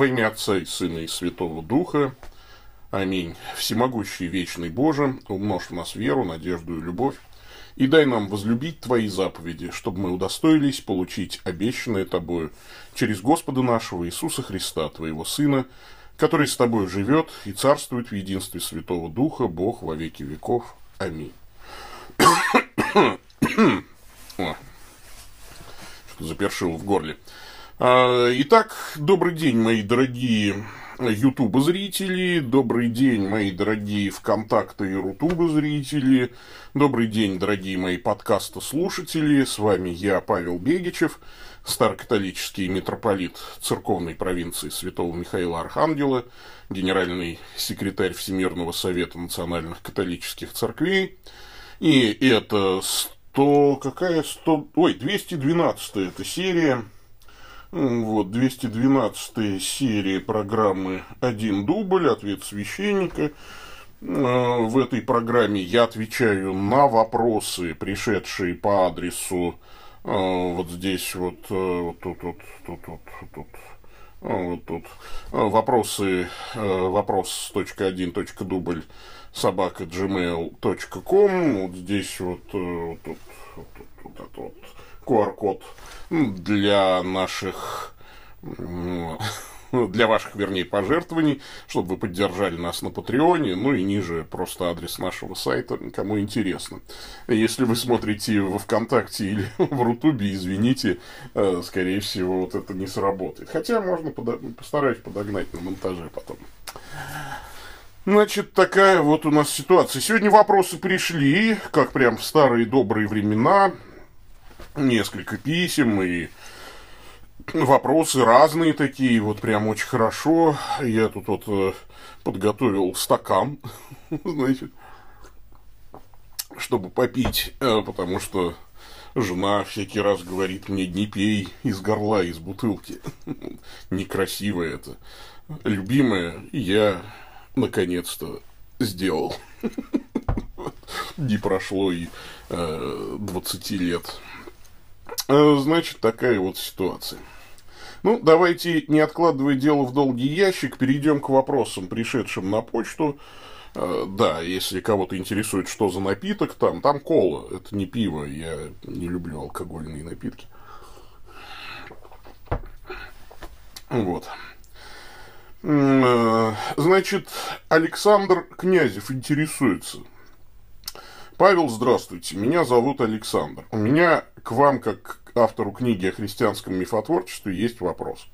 Во имя Отца и Сына и Святого Духа. Аминь. Всемогущий вечный Боже, умножь в нас веру, надежду и любовь, и дай нам возлюбить Твои заповеди, чтобы мы удостоились получить обещанное Тобою через Господа нашего Иисуса Христа, Твоего Сына, который с Тобой живет и царствует в единстве Святого Духа, Бог во веки веков. Аминь. Что запершил в горле. А, итак, добрый день, мои дорогие Ютуба зрители, добрый день, мои дорогие ВКонтакте и Рутуба зрители, добрый день, дорогие мои подкаста слушатели, с вами я, Павел Бегичев, старокатолический митрополит церковной провинции Святого Михаила Архангела, генеральный секретарь Всемирного Совета Национальных Католических Церквей, и это 100, какая 100, ой, 212 это серия, вот, 212 серия программы «Один дубль. Ответ священника». А, в этой программе я отвечаю на вопросы, пришедшие по адресу а, вот здесь вот, э, вот тут, вот тут, вот тут, вот тут. Вопросы, э, вопрос.1.дубль собака gmail.com. Вот здесь вот, э, вот тут, вот тут, вот вот QR-код для наших для ваших, вернее, пожертвований, чтобы вы поддержали нас на Патреоне, ну и ниже просто адрес нашего сайта, кому интересно. Если вы смотрите во ВКонтакте или в Рутубе, извините, э, скорее всего, вот это не сработает. Хотя можно подо... постараюсь подогнать на монтаже потом. Значит, такая вот у нас ситуация. Сегодня вопросы пришли, как прям в старые добрые времена несколько писем и вопросы разные такие, вот прям очень хорошо. Я тут вот э, подготовил стакан, значит, чтобы попить, э, потому что жена всякий раз говорит мне, не пей из горла, из бутылки. Некрасиво это. Любимая, я наконец-то сделал. Не прошло и э, 20 лет. Э, значит, такая вот ситуация. Ну, давайте, не откладывая дело в долгий ящик, перейдем к вопросам, пришедшим на почту. Э, да, если кого-то интересует, что за напиток там, там кола, это не пиво, я не люблю алкогольные напитки. Вот. Э, значит, Александр Князев интересуется – Павел, здравствуйте. Меня зовут Александр. У меня к вам, как к автору книги о христианском мифотворчестве, есть вопрос.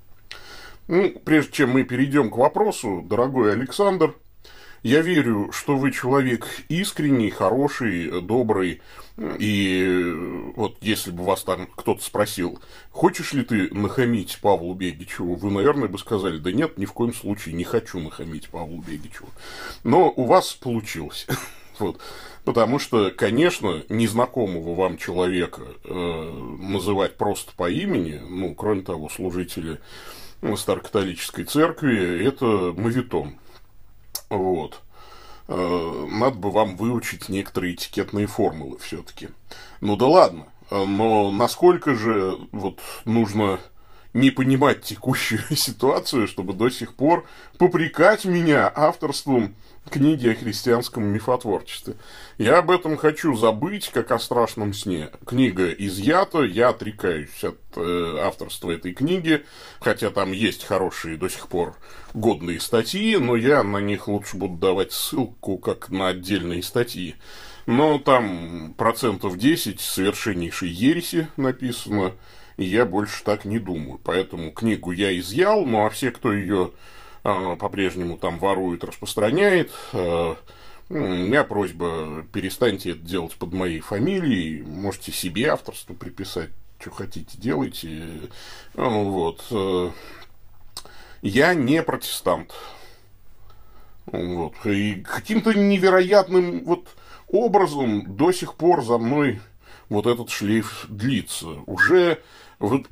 Ну, прежде чем мы перейдем к вопросу, дорогой Александр, я верю, что вы человек искренний, хороший, добрый. И вот если бы вас там кто-то спросил, хочешь ли ты нахамить Павлу Бегичеву, вы, наверное, бы сказали, да нет, ни в коем случае не хочу нахамить Павлу Бегичеву. Но у вас получилось. Вот. Потому что, конечно, незнакомого вам человека э, называть просто по имени, ну, кроме того, служители Старокатолической церкви, это мавитон. Вот. Э, надо бы вам выучить некоторые этикетные формулы все-таки. Ну да ладно. Но насколько же вот нужно не понимать текущую ситуацию, чтобы до сих пор попрекать меня авторством книги о христианском мифотворчестве. Я об этом хочу забыть, как о страшном сне. Книга изъята, я отрекаюсь от э, авторства этой книги, хотя там есть хорошие до сих пор годные статьи, но я на них лучше буду давать ссылку как на отдельные статьи. Но там процентов 10 совершеннейшей ереси написано, я больше так не думаю. Поэтому книгу я изъял, ну а все, кто ее по-прежнему там ворует, распространяет. Э, у меня просьба, перестаньте это делать под моей фамилией, можете себе авторство приписать, что хотите, делайте. Ну, вот. Э, я не протестант. Вот. И каким-то невероятным вот образом до сих пор за мной вот этот шлейф длится. Уже вот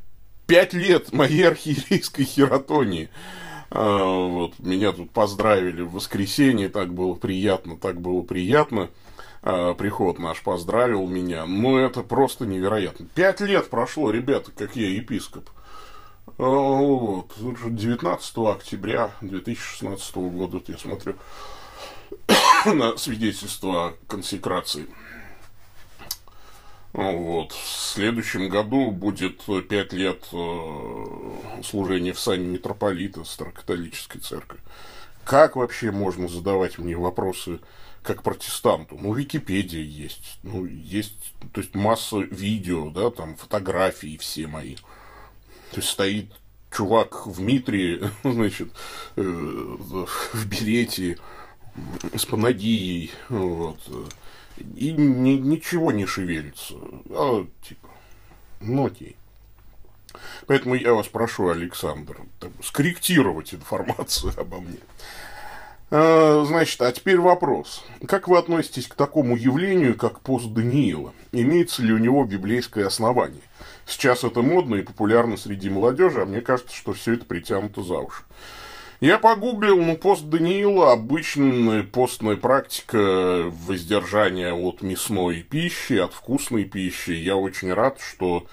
пять лет моей архиерейской хератонии. А, вот, меня тут поздравили в воскресенье, так было приятно, так было приятно. А, приход наш поздравил меня. Ну, это просто невероятно. Пять лет прошло, ребята, как я епископ. Вот. 19 октября 2016 года, вот я смотрю на свидетельство о консекрации. Вот. В следующем году будет пять лет э, служения в сане митрополита Старокатолической церкви. Как вообще можно задавать мне вопросы как протестанту? Ну, Википедия есть. Ну, есть, то есть масса видео, да, там фотографии все мои. То есть стоит чувак в Митре, значит, э, в берете, с панагией, вот, и ни, ничего не шевелится. А, типа, ну окей. Поэтому я вас прошу, Александр, там, скорректировать информацию обо мне. А, значит, а теперь вопрос. Как вы относитесь к такому явлению, как пост Даниила? Имеется ли у него библейское основание? Сейчас это модно и популярно среди молодежи, а мне кажется, что все это притянуто за уши. Я погуглил, ну, пост Даниила – обычная постная практика воздержания от мясной пищи, от вкусной пищи. Я очень рад, что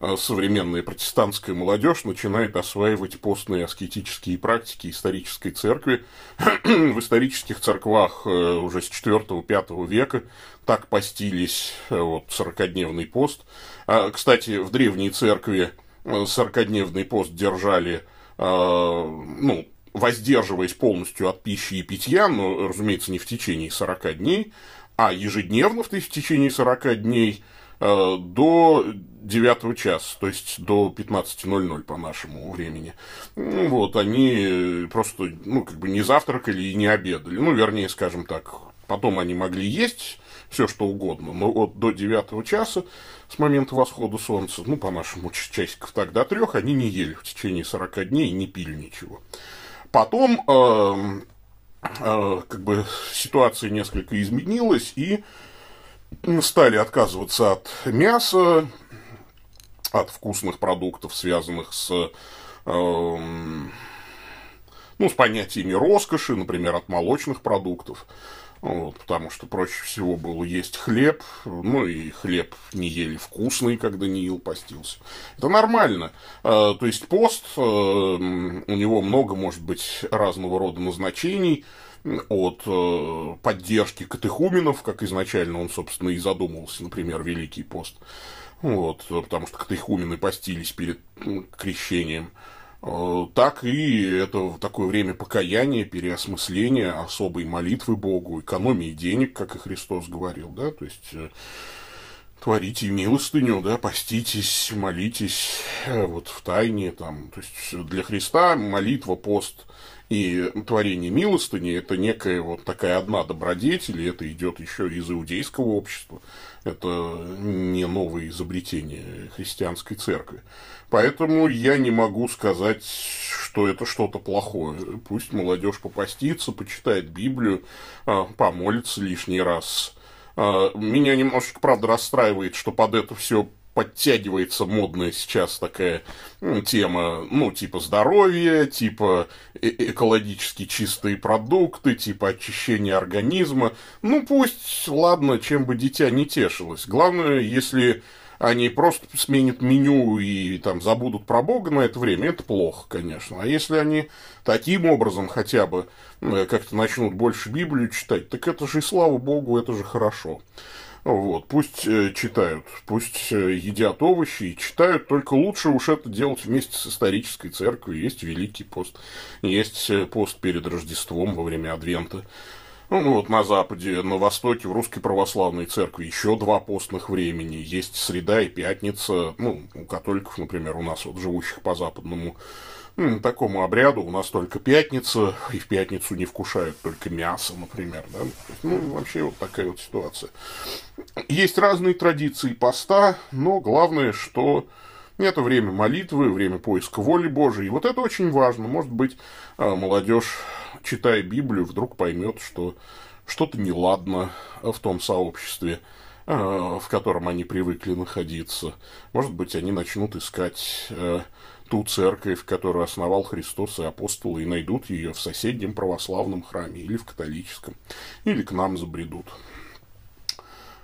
э, современная протестантская молодежь начинает осваивать постные аскетические практики исторической церкви. В исторических церквах э, уже с 4-5 века так постились э, вот, 40-дневный пост. А, кстати, в древней церкви 40-дневный пост держали ну, воздерживаясь полностью от пищи и питья, но, разумеется, не в течение 40 дней, а ежедневно в течение 40 дней э, до 9 часа, то есть до 15.00 по нашему времени. Ну, вот, они просто, ну, как бы не завтракали и не обедали. Ну, вернее, скажем так, потом они могли есть все, что угодно, но вот до 9 часа с момента восхода солнца, ну, по нашему часиков так, до трех, они не ели в течение 40 дней и не пили ничего. Потом э, э, как бы ситуация несколько изменилась, и стали отказываться от мяса, от вкусных продуктов, связанных с, э, ну, с понятиями роскоши, например, от молочных продуктов. Вот, потому что проще всего было есть хлеб, ну и хлеб не ели вкусный, когда не ел, постился. Это нормально. А, то есть пост, э, у него много может быть разного рода назначений, от э, поддержки катехуменов, как изначально он, собственно, и задумывался, например, Великий пост. Вот, потому что катехумены постились перед крещением. Э, так и это такое время покаяния, переосмысления, особой молитвы Богу, экономии денег, как и Христос говорил, да, то есть э, творите милостыню, да, поститесь, молитесь э, вот в тайне, там, то есть для Христа молитва, пост и творение милостыни – это некая вот такая одна добродетель, и это идет еще из иудейского общества. Это не новое изобретение христианской церкви. Поэтому я не могу сказать, что это что-то плохое. Пусть молодежь попастится, почитает Библию, а, помолится лишний раз. А, меня немножечко, правда, расстраивает, что под это все подтягивается модная сейчас такая тема, ну, типа здоровья, типа э, экологически чистые продукты, типа очищения организма. Ну, пусть, ладно, чем бы дитя не тешилось. Главное, если они просто сменят меню и там забудут про Бога на это время, это плохо, конечно. А если они таким образом хотя бы э, как-то начнут больше Библию читать, так это же и слава Богу, это же хорошо. Вот, пусть э, читают, пусть э, едят овощи и читают, только лучше уж это делать вместе с исторической церковью. Есть Великий пост, есть э, пост перед Рождеством во время Адвента. Ну, вот на Западе, на Востоке, в Русской Православной Церкви еще два постных времени. Есть среда и пятница, ну, у католиков, например, у нас вот живущих по западному такому обряду у нас только пятница, и в пятницу не вкушают только мясо, например. Да? Ну, вообще вот такая вот ситуация. Есть разные традиции поста, но главное, что это время молитвы, время поиска воли Божией. Вот это очень важно. Может быть, а, молодежь, читая Библию, вдруг поймет, что что-то неладно в том сообществе, а, в котором они привыкли находиться. Может быть, они начнут искать а, ту церковь, которую основал Христос и апостолы, и найдут ее в соседнем православном храме или в католическом, или к нам забредут.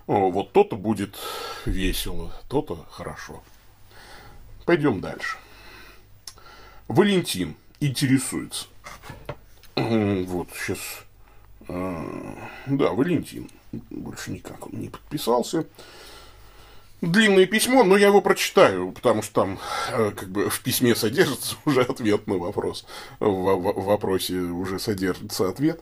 Вот то-то будет весело, то-то хорошо. Пойдем дальше. Валентин интересуется. Вот, сейчас... Да, Валентин. Больше никак он не подписался длинное письмо, но я его прочитаю, потому что там э, как бы в письме содержится уже ответ на вопрос. В, вопросе уже содержится ответ.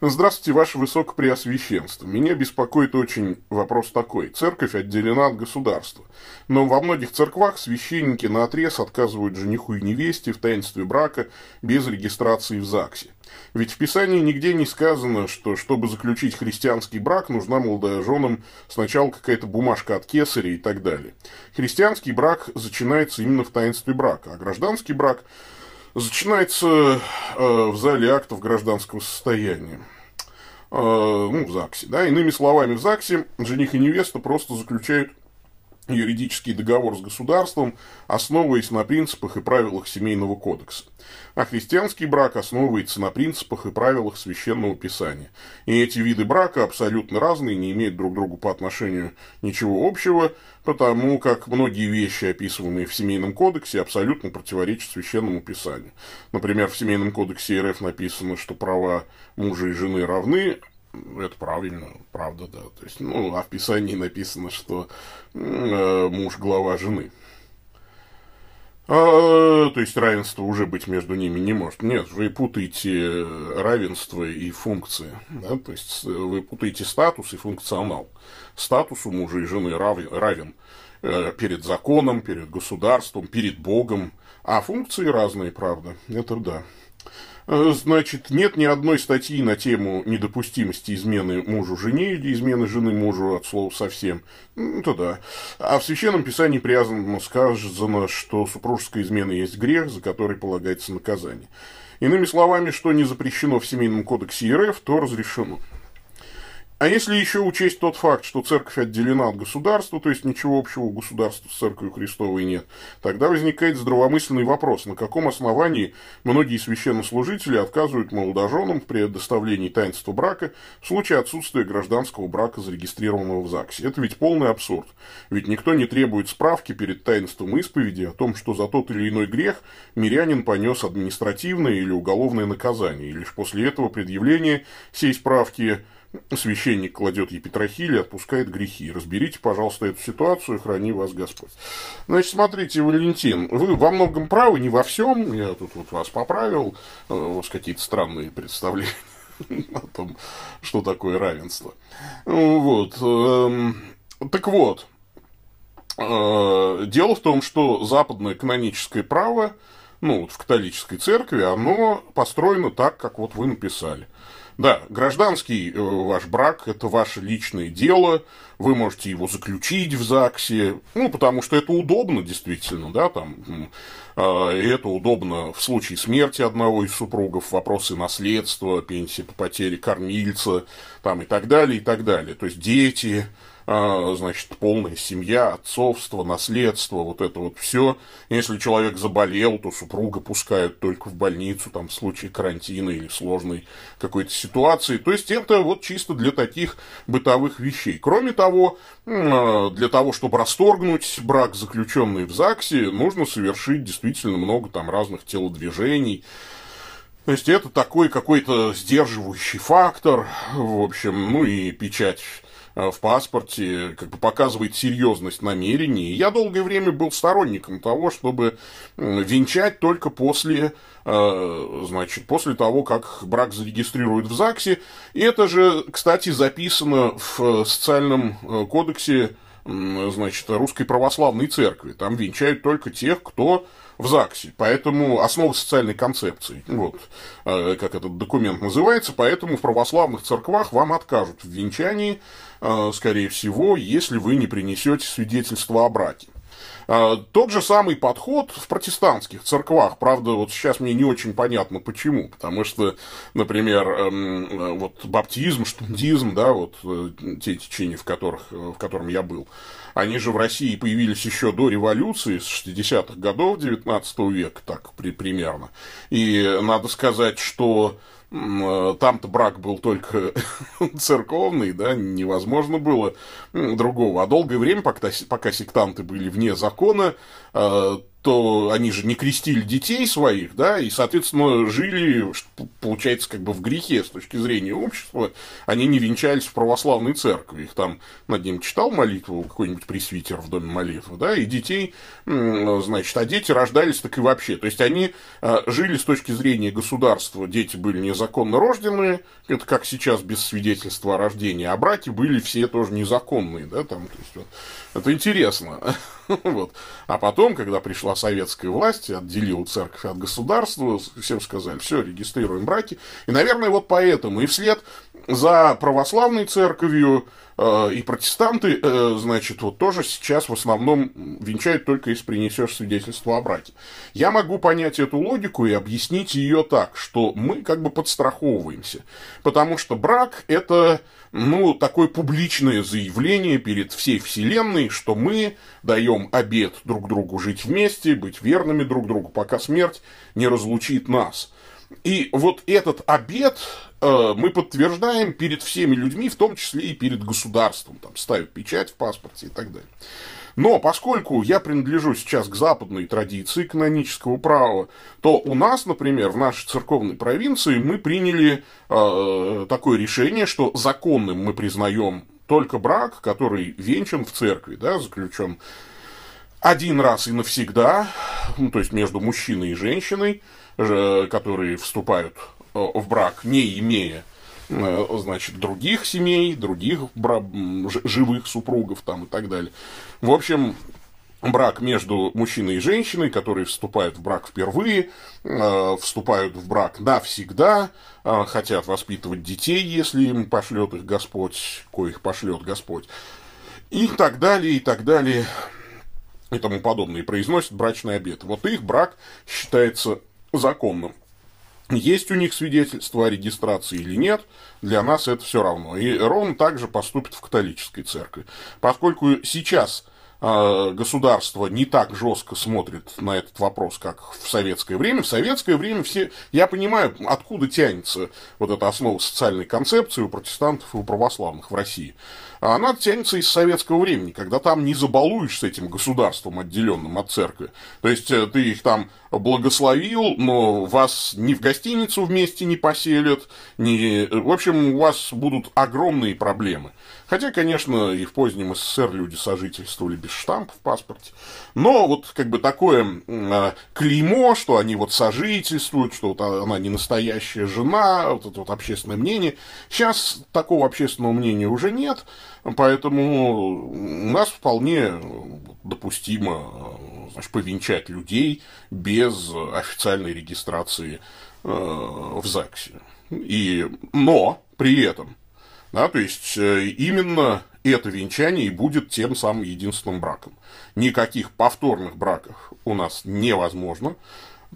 Здравствуйте, Ваше Высокопреосвященство. Меня беспокоит очень вопрос такой. Церковь отделена от государства. Но во многих церквах священники на отрез отказывают жениху и невесте в таинстве брака без регистрации в ЗАГСе. Ведь в Писании нигде не сказано, что чтобы заключить христианский брак, нужна молодоженам сначала какая-то бумажка от кесаря и так далее. Христианский брак начинается именно в таинстве брака, а гражданский брак начинается э, в зале актов гражданского состояния. Э, ну, в ЗАГСе. Да? Иными словами, в ЗАГСе жених и невеста просто заключают юридический договор с государством, основываясь на принципах и правилах семейного кодекса. А христианский брак основывается на принципах и правилах священного писания. И эти виды брака абсолютно разные, не имеют друг к другу по отношению ничего общего, потому как многие вещи, описанные в семейном кодексе, абсолютно противоречат священному писанию. Например, в семейном кодексе РФ написано, что права мужа и жены равны, это правильно, правда, да. То есть, ну, а в Писании написано, что э, муж глава жены. А, то есть равенство уже быть между ними не может. Нет, вы путаете равенство и функции. Да? То есть вы путаете статус и функционал. Статус у мужа и жены равен, равен э, перед законом, перед государством, перед Богом. А функции разные, правда. Это да. Э, значит, нет ни одной статьи на тему недопустимости измены мужу жене или измены жены мужу от слова совсем. Ну, то да. А в Священном Писании привязано сказано, что супружеская измена есть грех, за который полагается наказание. Иными словами, что не запрещено в Семейном кодексе РФ, то разрешено. А если еще учесть тот факт, что церковь отделена от государства, то есть ничего общего у государства с церковью Христовой нет, тогда возникает здравомысленный вопрос, на каком основании многие священнослужители отказывают молодоженам в предоставлении таинства брака в случае отсутствия гражданского брака, зарегистрированного в ЗАГСе. Это ведь полный абсурд. Ведь никто не требует справки перед таинством исповеди о том, что за тот или иной грех мирянин понес административное или уголовное наказание, и лишь после этого предъявления сей справки священник кладет епитрахиль отпускает грехи. Разберите, пожалуйста, эту ситуацию, храни вас Господь. Значит, смотрите, Валентин, вы во многом правы, не во всем. Я тут вот вас поправил. Э, у вас какие-то странные представления о том, что такое равенство. Вот. Эм, так вот, э, дело в том, что западное каноническое право, ну, вот в католической церкви, оно построено так, как вот вы написали. Да, гражданский э, ваш брак – это ваше личное дело, вы можете его заключить в ЗАГСе, ну, потому что это удобно, действительно, да, там, э, это удобно в случае смерти одного из супругов, вопросы наследства, пенсии по потере кормильца, там, и так далее, и так далее. То есть дети, значит, полная семья, отцовство, наследство, вот это вот все. Если человек заболел, то супруга пускают только в больницу, там, в случае карантина или сложной какой-то ситуации. То есть, это вот чисто для таких бытовых вещей. Кроме того, а, для того, чтобы расторгнуть брак, заключенный в ЗАГСе, нужно совершить действительно много там разных телодвижений, то есть это такой какой-то сдерживающий фактор, в общем, ну и печать в паспорте, как бы показывает серьезность намерений. Я долгое время был сторонником того, чтобы венчать только после, э, значит, после того, как брак зарегистрируют в ЗАГСе. И это же, кстати, записано в социальном э, кодексе значит, Русской Православной Церкви. Там венчают только тех, кто в ЗАГСе. Поэтому основа социальной концепции, вот как этот документ называется, поэтому в православных церквах вам откажут в венчании Э, скорее всего, если вы не принесете свидетельство о браке. Э, тот же самый подход в протестантских церквах. Правда, вот сейчас мне не очень понятно почему. Потому что, например, эм, э, вот баптизм, штундизм, да, вот те течения, в, которых, в котором я был, они же в России появились еще до революции, с 60-х годов 19 века, так при, примерно. И надо сказать, что Э, там-то брак был только церковный, да, невозможно было другого. А долгое время, пока, пока сектанты были вне закона, э, то они же не крестили детей своих, да, и, соответственно, жили, получается, как бы в грехе с точки зрения общества. Они не венчались в православной церкви. Их там над ним читал молитву какой-нибудь пресвитер в доме молитвы, да, и детей, значит, а дети рождались так и вообще. То есть они а, жили с точки зрения государства, дети были незаконно рожденные, это как сейчас без свидетельства о рождении, а браки были все тоже незаконные, да, там, то есть, вот, это интересно. вот. А потом, когда пришла советская власть, отделила церковь от государства, всем сказали, все, регистрируем браки. И, наверное, вот поэтому и вслед за православной церковью и протестанты, э, значит, вот тоже сейчас в основном венчают только если принесешь свидетельство о браке. Я могу понять эту логику и объяснить ее так, что мы как бы подстраховываемся, потому что брак это ну, такое публичное заявление перед всей Вселенной, что мы даем обет друг другу жить вместе, быть верными друг другу, пока смерть не разлучит нас. И вот этот обет э, мы подтверждаем перед всеми людьми, в том числе и перед государством, там ставят печать в паспорте и так далее. Но поскольку я принадлежу сейчас к западной традиции канонического права, то у нас, например, в нашей церковной провинции мы приняли э, такое решение, что законным мы признаем только брак, который венчан в церкви, да, заключен один раз и навсегда, ну, то есть между мужчиной и женщиной, которые вступают э, в брак, не имея Э, значит, других семей, других живых супругов там и так далее. В общем, брак между мужчиной и женщиной, которые вступают в брак впервые, э, вступают в брак навсегда, э, хотят воспитывать детей, если им пошлет их Господь, коих пошлет Господь, и так далее, и так далее, и тому подобное, и произносят брачный обет. Вот их брак считается законным. Есть у них свидетельство о регистрации или нет, для нас это все равно. И ровно так же поступит в католической церкви. Поскольку сейчас а, государство не так жестко смотрит на этот вопрос, как в советское время. В советское время все... Я понимаю, откуда тянется вот эта основа социальной концепции у протестантов и у православных в России. А она тянется из советского времени, когда там не забалуешь с этим государством, отделенным от церкви. То есть, э, ты их там благословил, но вас ни в гостиницу вместе не поселят, ни... в общем, у вас будут огромные проблемы. Хотя, конечно, и в позднем СССР люди сожительствовали без штампа в паспорте. Но вот как бы такое э, клеймо, что они вот сожительствуют, что вот она не настоящая жена, вот это вот общественное мнение. Сейчас такого общественного мнения уже нет, поэтому у нас вполне допустимо значит, повенчать людей без официальной регистрации э, в ЗАГСе. И, но при этом да, то есть э, именно это венчание и будет тем самым единственным браком. Никаких повторных браков у нас невозможно.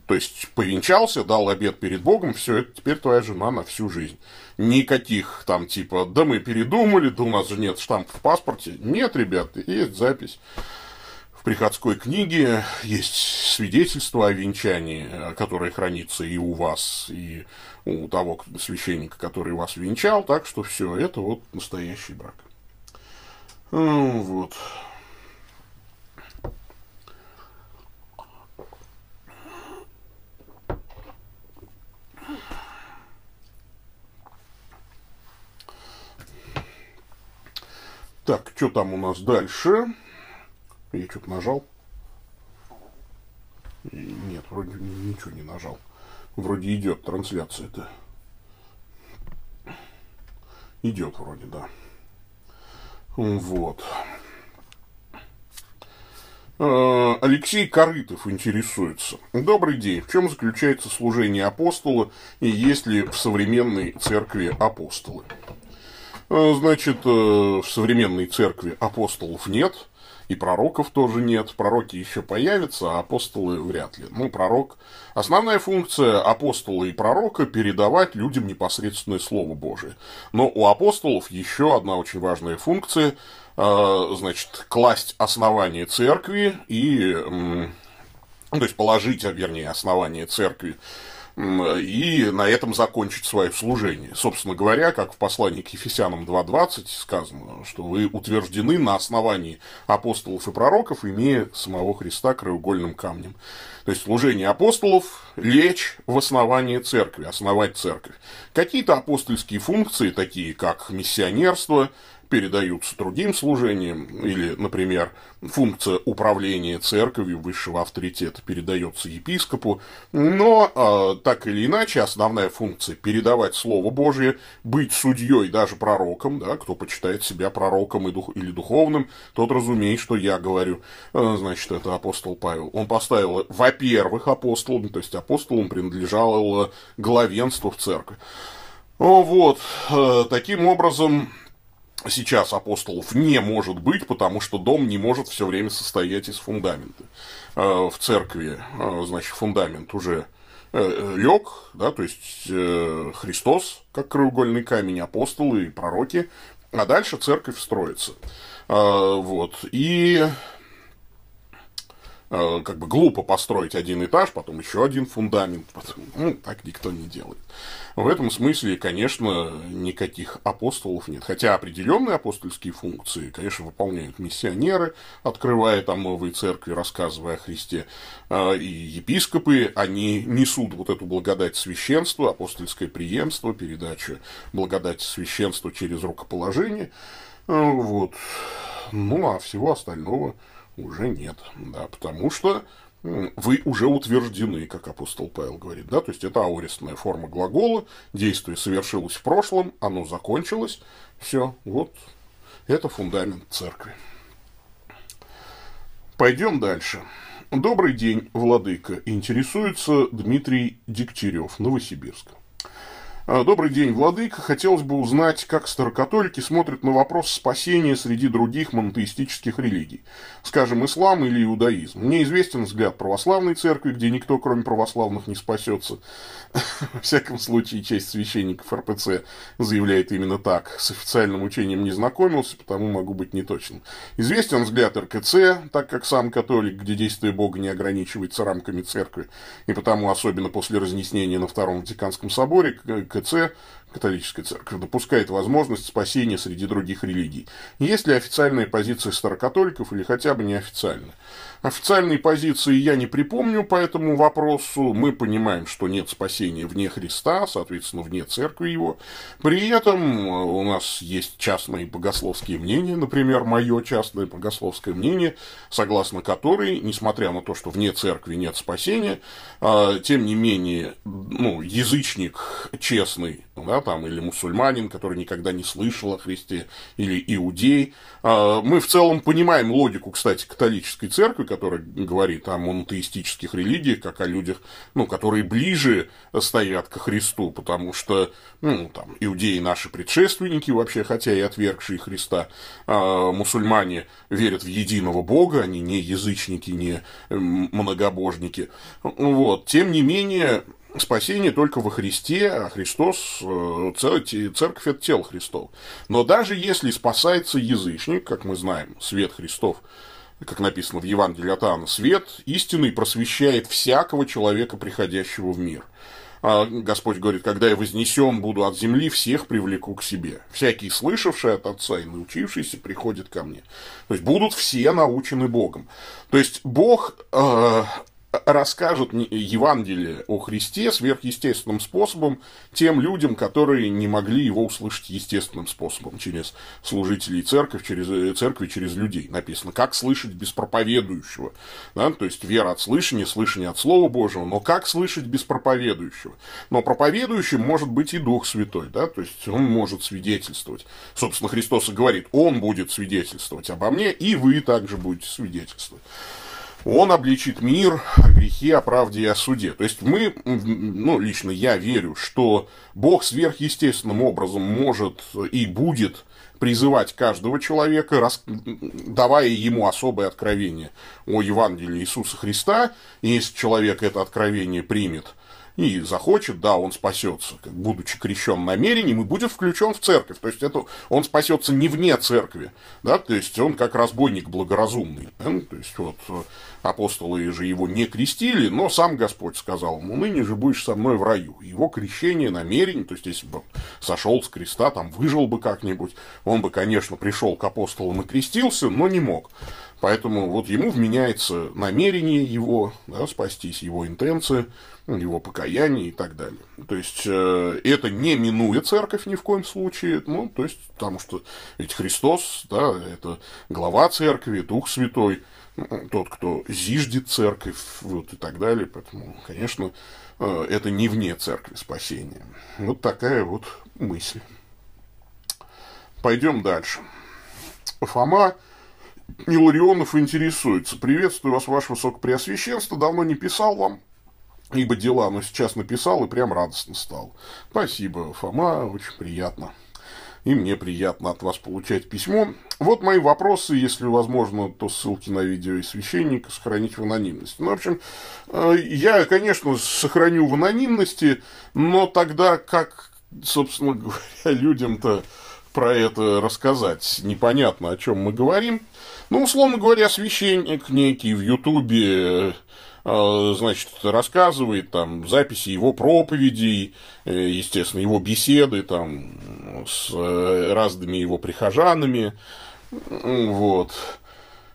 То есть повенчался, дал обед перед Богом, все, это теперь твоя жена на всю жизнь. Никаких там типа, да мы передумали, да у нас же нет штампа в паспорте. Нет, ребята, есть запись в приходской книге, есть свидетельство о венчании, которое хранится и у вас, и у того священника, который вас венчал, так что все, это вот настоящий брак. Ну, вот. Так, что там у нас дальше? Я что-то нажал. Нет, вроде ничего не нажал. Вроде идет трансляция-то. Идет вроде, да. Вот. А, Алексей Корытов интересуется. Добрый день. В чем заключается служение апостола и есть ли в современной церкви апостолы? А, значит, э, в современной церкви апостолов нет и пророков тоже нет. Пророки еще появятся, а апостолы вряд ли. Ну, пророк... Основная функция апостола и пророка – передавать людям непосредственное Слово Божие. Но у апостолов еще одна очень важная функция э, – значит, класть основание церкви и... то есть, положить, вернее, основание церкви и на этом закончить свое служение. Собственно говоря, как в послании к Ефесянам 2.20 сказано, что вы утверждены на основании апостолов и пророков, имея самого Христа краеугольным камнем. То есть служение апостолов – лечь в основании церкви, основать церковь. Какие-то апостольские функции, такие как миссионерство, передаются другим служениям, или, например, функция управления церковью высшего авторитета передается епископу, но э, так или иначе основная функция передавать Слово Божие, быть судьей, даже пророком, да, кто почитает себя пророком и дух, или духовным, тот разумеет, что я говорю, э, значит, это апостол Павел. Он поставил, во-первых, апостолом, то есть апостолам принадлежало главенство в церкви. Вот, э, таким образом, сейчас апостолов не может быть, потому что дом не может все время состоять из фундамента. Э, в церкви, э, значит, фундамент уже э, лег, да, то есть Христос, как краеугольный камень, апостолы и пророки, а дальше церковь строится. Вот. И Э, как бы глупо построить один этаж, потом еще один фундамент. Потом, ну, так никто не делает. В этом смысле, конечно, никаких апостолов нет. Хотя определенные апостольские функции, конечно, выполняют миссионеры, открывая там новые церкви, рассказывая о Христе. А, и епископы, они несут вот эту благодать священства, апостольское преемство, передачу благодати священства через рукоположение. А, вот. Ну, а всего остального уже нет, да, потому что вы уже утверждены, как апостол Павел говорит, да, то есть это аурисная форма глагола, действие совершилось в прошлом, оно закончилось, все, вот, это фундамент церкви. Пойдем дальше. Добрый день, владыка. Интересуется Дмитрий Дегтярев, Новосибирск. А, добрый день, Владыка. Хотелось бы узнать, как старокатолики смотрят на вопрос спасения среди других монотеистических религий, скажем, ислам или иудаизм. Мне известен взгляд православной церкви, где никто, кроме православных, не спасется. Во всяком случае, часть священников РПЦ заявляет именно так. С официальным учением не знакомился, потому могу быть неточным. Известен взгляд РКЦ, так как сам католик, где действие Бога не ограничивается рамками церкви, и потому, особенно после разнеснения на Втором Ватиканском соборе, КЦ, католическая церковь, допускает возможность спасения среди других религий. Есть ли официальная позиция старокатоликов или хотя бы неофициальная? Официальной позиции я не припомню по этому вопросу. Мы понимаем, что нет спасения вне Христа, соответственно, вне церкви его. При этом э, у нас есть частные богословские мнения, например, мое частное богословское мнение, согласно которой, несмотря на то, что вне церкви нет спасения, э, тем не менее, ну, язычник честный, да, там, или мусульманин, который никогда не слышал о Христе, или иудей, э, мы в целом понимаем логику, кстати, католической церкви, который говорит о монотеистических религиях, как о людях, ну, которые ближе стоят к Христу, потому что, ну, там, иудеи наши предшественники вообще, хотя и отвергшие Христа, а мусульмане верят в единого Бога, они не язычники, не многобожники. Вот. Тем не менее, спасение только во Христе, а Христос, э, церковь – это тело Христов. Но даже если спасается язычник, как мы знаем, свет Христов – как написано в Евангелии от Иоанна, свет истинный просвещает всякого человека, приходящего в мир. А Господь говорит, когда я вознесен буду от земли, всех привлеку к себе. Всякий слышавший от Отца и научившийся приходит ко мне. То есть будут все научены Богом. То есть Бог э, расскажут Евангелие о Христе сверхъестественным способом тем людям, которые не могли его услышать естественным способом, через служителей церкви, через, э, церкви, через людей. Написано, как слышать без проповедующего. Да? То есть вера от слышания, слышание от Слова Божьего, но как слышать без проповедующего? Но проповедующим может быть и Дух Святой, да? то есть он может свидетельствовать. Собственно, Христос и говорит, он будет свидетельствовать обо мне, и вы также будете свидетельствовать он обличит мир о грехе, о правде и о суде. То есть мы, ну, лично я верю, что Бог сверхъестественным образом может и будет призывать каждого человека, давая ему особое откровение о Евангелии Иисуса Христа. И если человек это откровение примет и захочет, да, он спасется, как будучи крещен намерением, и будет включен в церковь. То есть это он спасется не вне церкви, да, то есть он как разбойник благоразумный. Да? То есть вот апостолы же его не крестили, но сам Господь сказал ему, ныне же будешь со мной в раю. Его крещение, намерение, то есть если бы сошел с креста, там выжил бы как-нибудь, он бы, конечно, пришел к апостолам и крестился, но не мог. Поэтому вот ему вменяется намерение его да, спастись, его интенция, его покаяние и так далее. То есть э, это не минует церковь ни в коем случае, ну, то есть потому что ведь Христос, да, это глава церкви, Дух Святой, тот, кто зиждет церковь, вот и так далее, поэтому, конечно, э, это не вне церкви спасения. Вот такая вот мысль. Пойдем дальше. Фома Иларионов интересуется. Приветствую вас, ваше высокопреосвященство. Давно не писал вам, ибо дела, но сейчас написал и прям радостно стал. Спасибо, Фома, очень приятно. И мне приятно от вас получать письмо. Вот мои вопросы, если возможно, то ссылки на видео и священника сохранить в анонимности. Ну, в общем, э, я, конечно, сохраню в анонимности, но тогда как, собственно говоря, людям-то про это рассказать? Непонятно, о чем мы говорим. Ну, условно говоря, священник некий в Ютубе э, значит, рассказывает там записи его проповедей, э, естественно, его беседы там с э, разными его прихожанами, вот.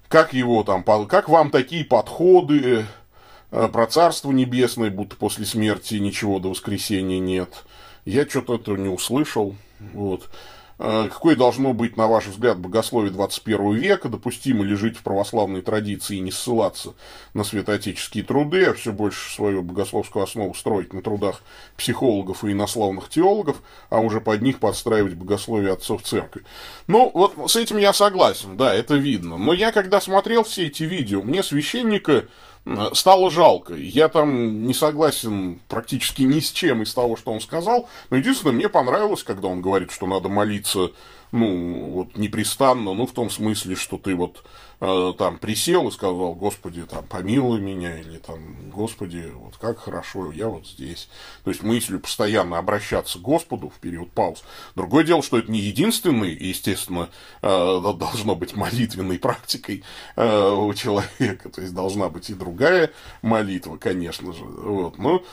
Как его там, как вам такие подходы про Царство Небесное, будто после смерти ничего до воскресения нет. Я что-то этого не услышал, вот. Э, какое должно быть, на ваш взгляд, богословие 21 века? Допустимо ли жить в православной традиции и не ссылаться на святоотеческие труды, а все больше свою богословскую основу строить на трудах психологов и инославных теологов, а уже под них подстраивать богословие отцов церкви? Ну, вот с этим я согласен, да, это видно. Но я, когда смотрел все эти видео, мне священника стало жалко. Я там не согласен практически ни с чем из того, что он сказал. Но единственное, мне понравилось, когда он говорит, что надо молиться, ну, вот непрестанно, ну, в том смысле, что ты вот там присел и сказал, Господи, там, помилуй меня, или там, Господи, вот как хорошо, я вот здесь. То есть мыслью постоянно обращаться к Господу в период пауз. Другое дело, что это не единственный, естественно, э, должно быть молитвенной практикой э, у человека, то есть должна быть и другая молитва, конечно же. Вот. Но,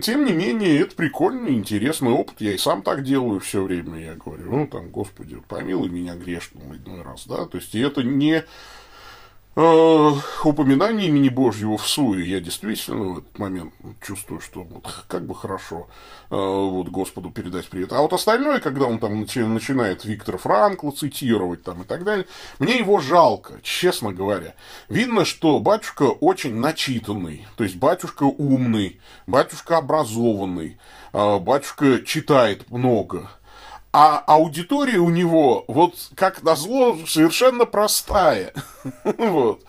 тем не менее, это прикольный, интересный опыт. Я и сам так делаю все время. Я говорю, ну, там, Господи, помилуй меня грешным иной раз, да. То есть, и это не упоминание имени Божьего в суе, я действительно в этот момент чувствую, что вот как бы хорошо э, вот Господу передать привет. А вот остальное, когда он там начинает Виктора Франкла цитировать там и так далее, мне его жалко, честно говоря. Видно, что батюшка очень начитанный, то есть батюшка умный, батюшка образованный, э, батюшка читает много. А аудитория у него, вот как назло, совершенно простая. вот.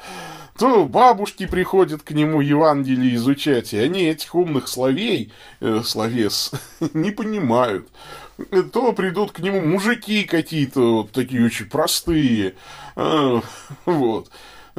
То бабушки приходят к нему Евангелие изучать, и они этих умных словей, э, словес, не понимают. То придут к нему мужики какие-то вот такие очень простые. Э, вот.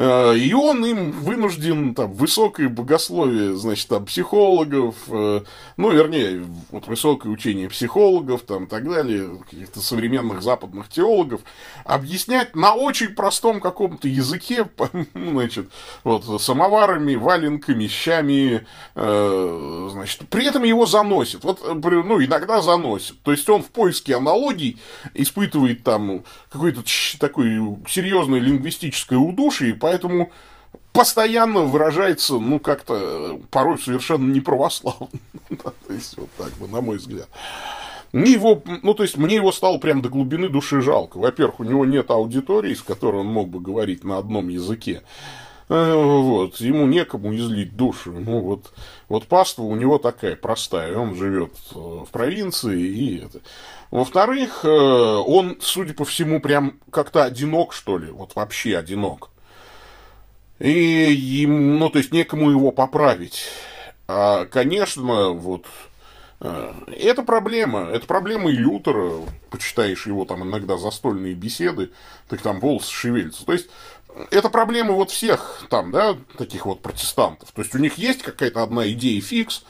Э, и он им вынужден там высокое богословие, значит, там психологов, э, ну, вернее, вот высокое учение психологов, там, и так далее, каких-то современных западных теологов, объяснять на очень простом каком-то языке, значит, вот, самоварами, валенками, щами, э, значит, при этом его заносит, вот, ну, иногда заносит, то есть он в поиске аналогий испытывает там какое-то такое серьезное лингвистическое удушье, поэтому постоянно выражается, ну, как-то порой совершенно неправославно. то есть, вот так бы, на мой взгляд. Мне его, ну, то есть, мне его стало прям до глубины души жалко. Во-первых, у него нет аудитории, с которой он мог бы говорить на одном языке. Э, вот, ему некому излить душу. Ну, вот, вот паства у него такая простая. Он живет э, в провинции и это. Во-вторых, э, он, судя по всему, прям как-то одинок, что ли, вот вообще одинок. И ему, ну, то есть некому его поправить. А, конечно, вот э, это проблема. Это проблема и Лютера. Почитаешь его там иногда застольные беседы, так там волосы шевелятся. То есть, это проблема вот всех там, да, таких вот протестантов. То есть, у них есть какая-то одна идея фикс,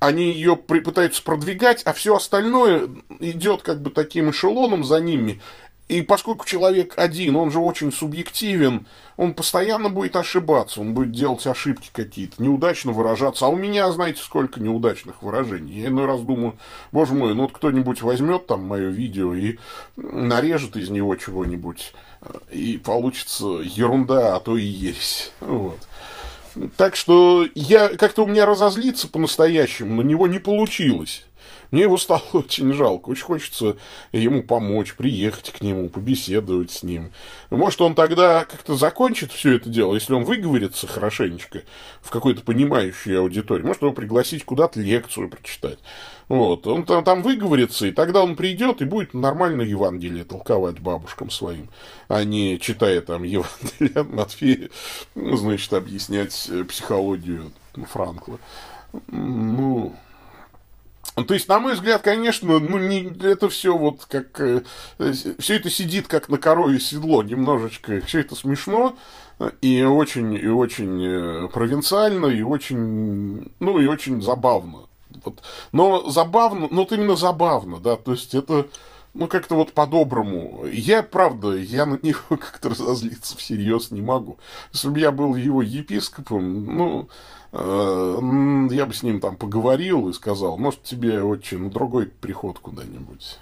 они ее пытаются продвигать, а все остальное идет как бы таким эшелоном за ними. И поскольку человек один, он же очень субъективен, он постоянно будет ошибаться, он будет делать ошибки какие-то, неудачно выражаться. А у меня, знаете, сколько неудачных выражений. Я иной раз думаю, боже мой, ну вот кто-нибудь возьмет там мое видео и нарежет из него чего-нибудь, и получится ерунда, а то и ересь. Вот. Так что я как-то у меня разозлиться по-настоящему на него не получилось. Мне его стало очень жалко. Очень хочется ему помочь, приехать к нему, побеседовать с ним. Может, он тогда как-то закончит все это дело, если он выговорится хорошенечко в какой-то понимающей аудитории. Может, его пригласить куда-то лекцию прочитать. Вот. Он там, выговорится, и тогда он придет и будет нормально Евангелие толковать бабушкам своим, а не читая там Евангелие от Матфея, ну, значит, объяснять психологию Франкла. Ну, то есть, на мой взгляд, конечно, ну, не, это все вот как... Э, все это сидит как на корове седло немножечко. Все это смешно и очень, и очень э, провинциально, и очень, ну, и очень забавно. Вот. Но забавно, ну, вот именно забавно, да, то есть это, ну, как-то вот по-доброму. Я, правда, я на него как-то разозлиться всерьез не могу. Если бы я был его епископом, ну, я бы с ним там поговорил и сказал, может, тебе очень на другой приход куда-нибудь.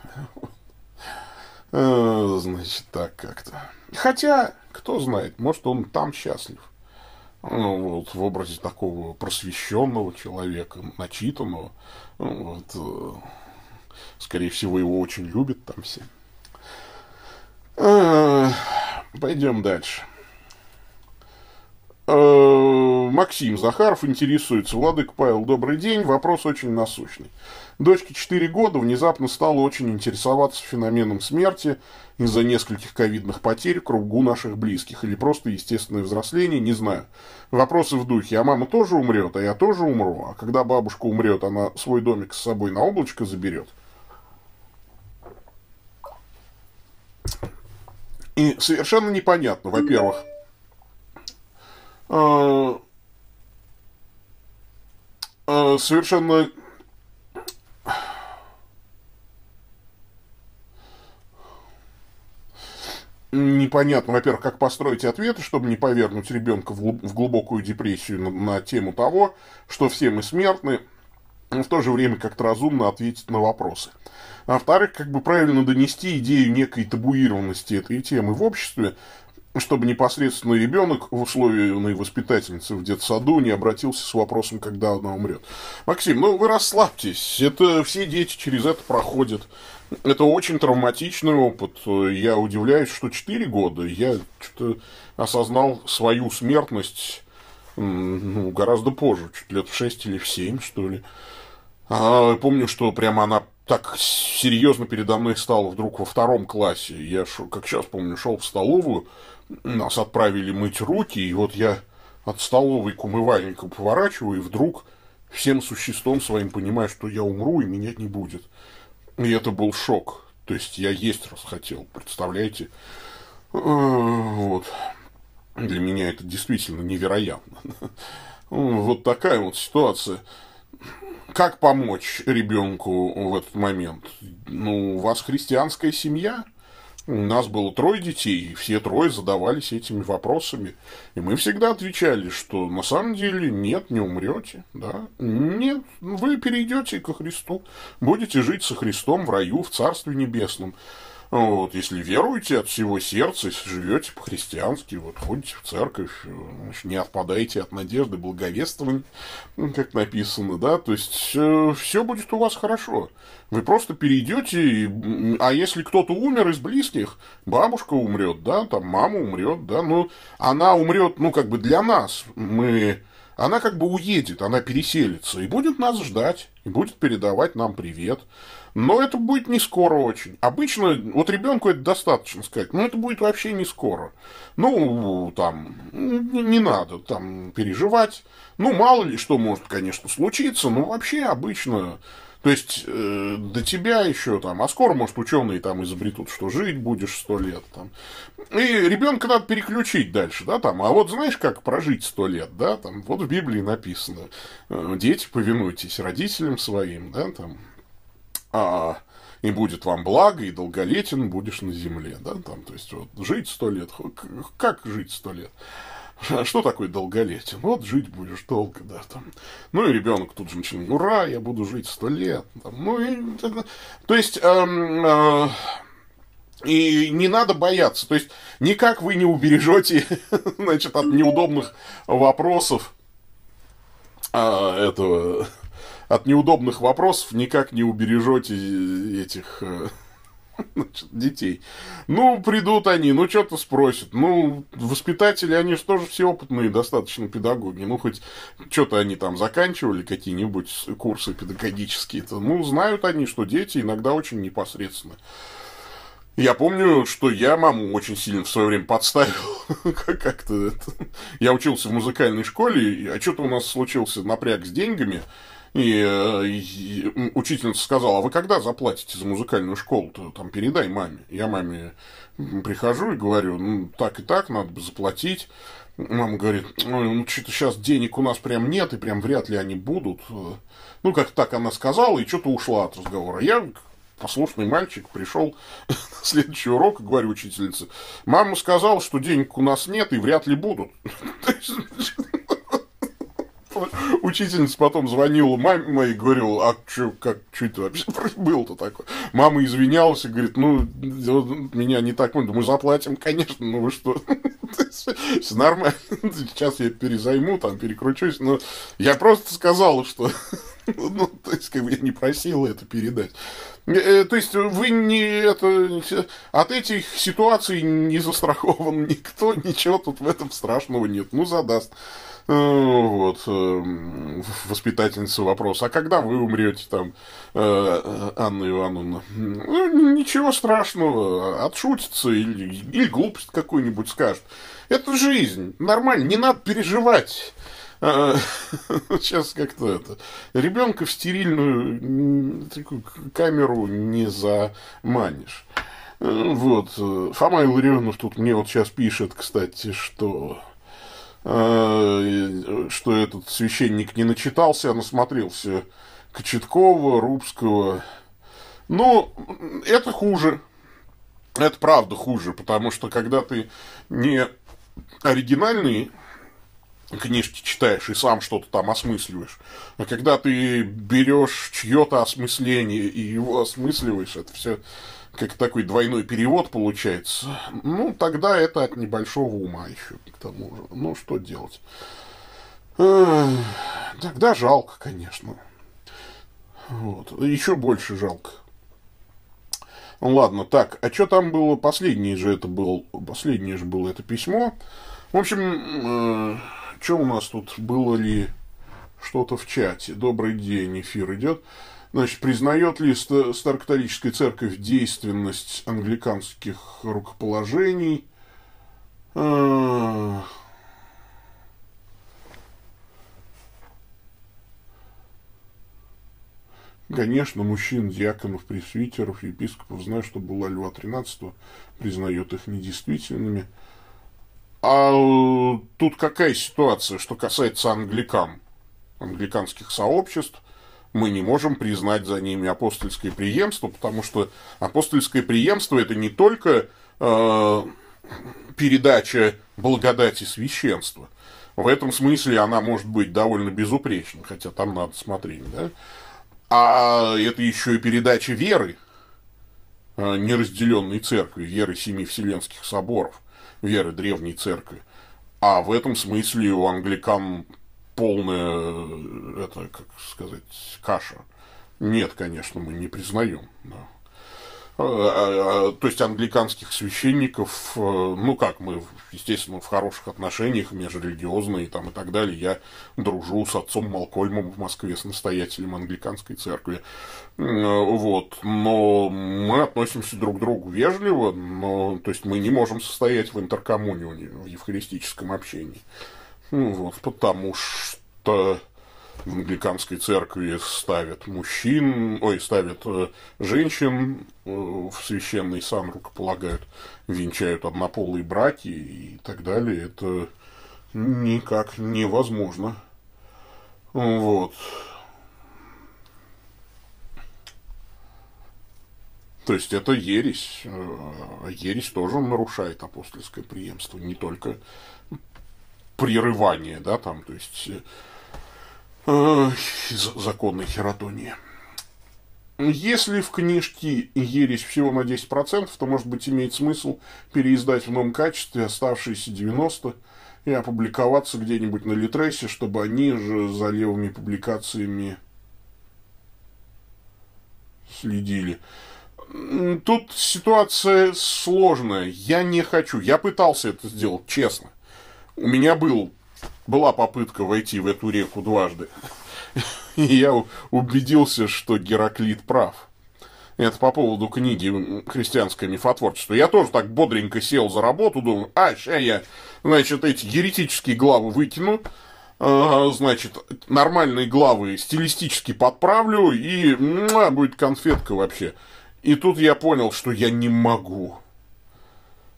Э, значит, так как-то. Хотя, кто знает, может, он там счастлив. Ну, вот, в образе такого просвещенного человека, начитанного. Ну, вот, э, скорее всего, его очень любят там все. Пойдем дальше. Э, Максим Захаров интересуется. Владык Павел, добрый день. Вопрос очень насущный. Дочке 4 года внезапно стала очень интересоваться феноменом смерти из-за нескольких ковидных потерь кругу наших близких. Или просто естественное взросление, не знаю. Вопросы в духе. А мама тоже умрет, а я тоже умру. А когда бабушка умрет, она свой домик с собой на облачко заберет. И совершенно непонятно, во-первых, а, совершенно непонятно, во-первых, как построить ответы, чтобы не повернуть ребенка в глубокую депрессию на, на тему того, что все мы смертны, но в то же время как-то разумно ответить на вопросы. А во-вторых, как бы правильно донести идею некой табуированности этой темы в обществе, чтобы непосредственно ребенок в условии воспитательницы в детсаду не обратился с вопросом, когда она умрет. Максим, ну вы расслабьтесь, это все дети через это проходят. Это очень травматичный опыт. Я удивляюсь, что 4 года я что-то осознал свою смертность ну, гораздо позже, чуть лет в 6 или в 7, что ли. А, помню, что прямо она так серьезно передо мной стала вдруг во втором классе. Я, как сейчас помню, шел в столовую, нас отправили мыть руки, и вот я от столовой к умывальнику поворачиваю, и вдруг всем существом своим понимаю, что я умру, и меня не будет. И это был шок. То есть я есть расхотел, представляете? Э, вот. Для меня это действительно невероятно. Вот такая вот ситуация. Как помочь ребенку в этот момент? Ну, у вас христианская семья – нас было трое детей, и все трое задавались этими вопросами. И мы всегда отвечали, что на самом деле нет, не умрете, да, нет, вы перейдете ко Христу, будете жить со Христом в раю, в Царстве Небесном. Вот, если веруете от всего сердца, если живете по-христиански, вот, ходите в церковь, значит, не отпадаете от надежды, благовествования, как написано, да, то есть э, все будет у вас хорошо. Вы просто перейдете, а если кто-то умер из близких, бабушка умрет, да, там мама умрет, да, ну, она умрет, ну, как бы для нас, мы она как бы уедет, она переселится и будет нас ждать, и будет передавать нам привет. Но это будет не скоро очень. Обычно, вот ребенку это достаточно сказать, но это будет вообще не скоро. Ну, там, не, надо там переживать. Ну, мало ли что может, конечно, случиться, но вообще обычно То есть э, до тебя еще там, а скоро, может, ученые там изобретут, что жить будешь сто лет там. И ребенка надо переключить дальше, да, там. А вот знаешь, как прожить сто лет, да, там. Вот в Библии написано: э, дети, повинуйтесь родителям своим, да, там. А, и будет вам благо, и долголетен будешь на земле, да, там, то есть, вот, жить сто лет, как жить сто лет? А что такое долголетие? Вот жить будешь долго, да, там. Ну и ребенок тут же начинает, ура, я буду жить сто лет. Там, ну и, то есть, эм, э, и не надо бояться. То есть, никак вы не убережете, значит, от неудобных вопросов э, этого, от неудобных вопросов никак не убережете этих э, значит, детей. Ну, придут они, ну, что-то спросят. Ну, воспитатели, они же тоже все опытные достаточно педагоги. Ну, хоть что-то они там заканчивали, какие-нибудь курсы педагогические. -то. Ну, знают они, что дети иногда очень непосредственно. Я помню, что я маму очень сильно в свое время подставил. Как-то это. Я учился в музыкальной школе, а что-то у нас случился напряг с деньгами. И, э, и учительница сказала, а вы когда заплатите за музыкальную школу-то? Там передай маме. Я маме прихожу и говорю, ну, так и так, надо бы заплатить. Мама говорит, ну, что-то сейчас денег у нас прям нет, и прям вряд ли они будут. Ну, как так она сказала, и что-то ушла от разговора. Я, послушный мальчик, пришел на следующий урок и говорю учительнице, мама сказала, что денег у нас нет, и вряд ли будут. Учительница потом звонила маме моей, говорила, а что, как, что это вообще было-то такое? Мама извинялась и говорит, ну, меня не так, мы заплатим, конечно, ну вы что, все нормально, сейчас я перезайму, там, перекручусь, но я просто сказала, что, ну, то есть, как бы я не просила это передать. Э, то есть вы не это от этих ситуаций не застрахован никто, ничего тут в этом страшного нет. Ну, задаст. Э, вот, э, воспитательница вопрос, а когда вы умрете там, э, Анна Ивановна? Ну, ничего страшного, отшутится или, или глупость какую-нибудь скажет. Это жизнь, нормально, не надо переживать. Сейчас как-то это. Ребенка в стерильную такую камеру не заманишь. Вот. Фома Илларионов тут мне вот сейчас пишет, кстати, что Э, что этот священник не начитался, а насмотрелся Кочеткова, Рубского. Ну, это хуже. Это правда хуже, потому что когда ты не оригинальные книжки читаешь и сам что-то там осмысливаешь, а когда ты берешь чье-то осмысление и его осмысливаешь, это все как такой двойной перевод получается, ну, тогда это от небольшого ума еще, к тому же. Ну, что делать? Тогда жалко, конечно. Вот. Еще больше жалко. Ну, ладно, так, а что там было? Последнее же это был, последнее же было это письмо. В общем, э, что у нас тут? Было ли что-то в чате? Добрый день, эфир идет. Значит, признает ли Старокатолическая церковь действенность англиканских рукоположений? А. Конечно, мужчин, диаконов, пресвитеров, епископов, знаю, что была Льва XIII, признает их недействительными. А э, тут какая ситуация, что касается англикан, англиканских сообществ? Мы не можем признать за ними апостольское преемство, потому что апостольское преемство это не только э, передача благодати священства. В этом смысле она может быть довольно безупречной, хотя там надо смотреть, да? А это еще и передача веры, э, неразделенной церкви, веры семи вселенских соборов, веры древней церкви. А в этом смысле у англикан полная, это, как сказать, каша. Нет, конечно, мы не признаем. Да. А, а, а, то есть англиканских священников, э, ну как, мы, естественно, в хороших отношениях, межрелигиозные там и так далее. Я дружу с отцом Малкольмом в Москве, с настоятелем англиканской церкви. Вот. Но мы относимся друг к другу вежливо, но, то есть мы не можем состоять в интеркоммунионе, в евхаристическом общении. Ну, вот, потому что в англиканской церкви ставят мужчин, ой, ставят э, женщин э, в священный сан рукополагают, венчают однополые браки и так далее. Это никак невозможно. Вот. То есть это ересь. Э, ересь тоже нарушает апостольское преемство, не только прерывание, да, там, то есть э, законной хератонии. Если в книжке ересь всего на 10%, то, может быть, имеет смысл переиздать в новом качестве оставшиеся 90% и опубликоваться где-нибудь на Литресе, чтобы они же за левыми публикациями следили. Тут ситуация сложная. Я не хочу. Я пытался это сделать, честно. У меня был, была попытка войти в эту реку дважды. И я убедился, что Гераклит прав. Это по поводу книги «Христианское мифотворчество». Я тоже так бодренько сел за работу, думаю, а, сейчас я, значит, эти еретические главы выкину, значит, нормальные главы стилистически подправлю, и муа, будет конфетка вообще. И тут я понял, что я не могу.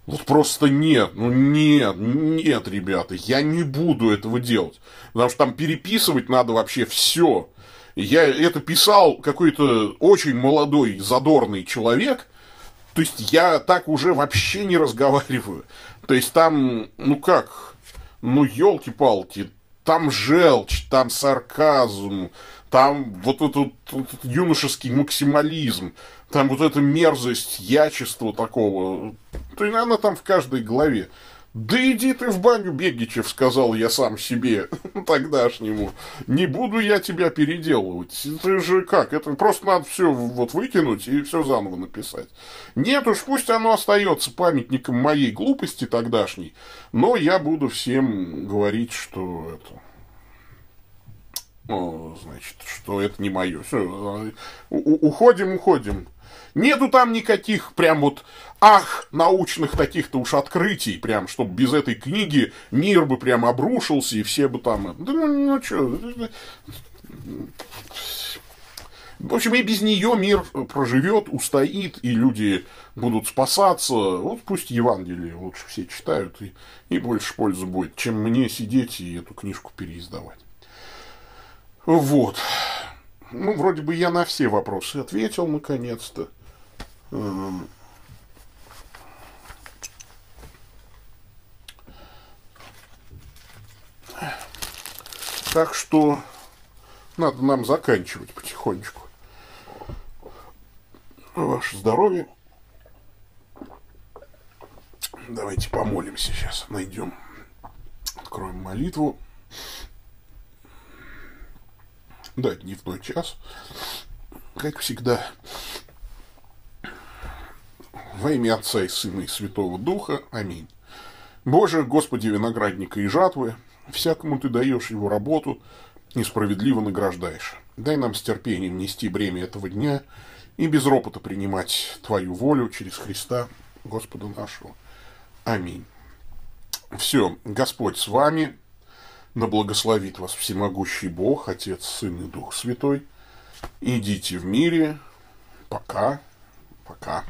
Вот просто нет, ну нет, нет, ребята, я не буду этого делать. Потому что там переписывать надо вообще все. Я это писал какой-то очень молодой, задорный человек. То есть я так уже вообще не разговариваю. То есть там, ну как, ну елки-палки, там желчь, там сарказм, там вот этот, этот юношеский максимализм, там вот эта мерзость, ячество такого. То есть она там в каждой главе. Да иди ты в баню, Бегичев, сказал я сам себе тогдашнему. Не буду я тебя переделывать. Ты же как? Это просто надо все вот выкинуть и все заново написать. Нет уж, пусть оно остается памятником моей глупости тогдашней, но я буду всем говорить, что это ну, значит, что это не мое. Все, уходим, уходим. Нету там никаких прям вот, ах, научных таких-то уж открытий, прям, чтобы без этой книги мир бы прям обрушился, и все бы там... Да ну, ну что... В общем, и без нее мир проживет, устоит, и люди будут спасаться. Вот пусть Евангелие лучше все читают, и, и больше пользы будет, чем мне сидеть и эту книжку переиздавать. Вот. Ну, вроде бы я на все вопросы ответил, наконец-то. Эм. Так что надо нам заканчивать потихонечку. Ваше здоровье. Давайте помолимся сейчас. Найдем. Откроем молитву. Да, дневной час. Как всегда. Во имя Отца и Сына и Святого Духа. Аминь. Боже, Господи, виноградника и жатвы, всякому Ты даешь его работу, несправедливо награждаешь. Дай нам с терпением нести бремя этого дня и без ропота принимать Твою волю через Христа, Господа нашего. Аминь. Все, Господь с вами, да благословит вас всемогущий Бог, Отец, Сын и Дух Святой. Идите в мире. Пока. Пока.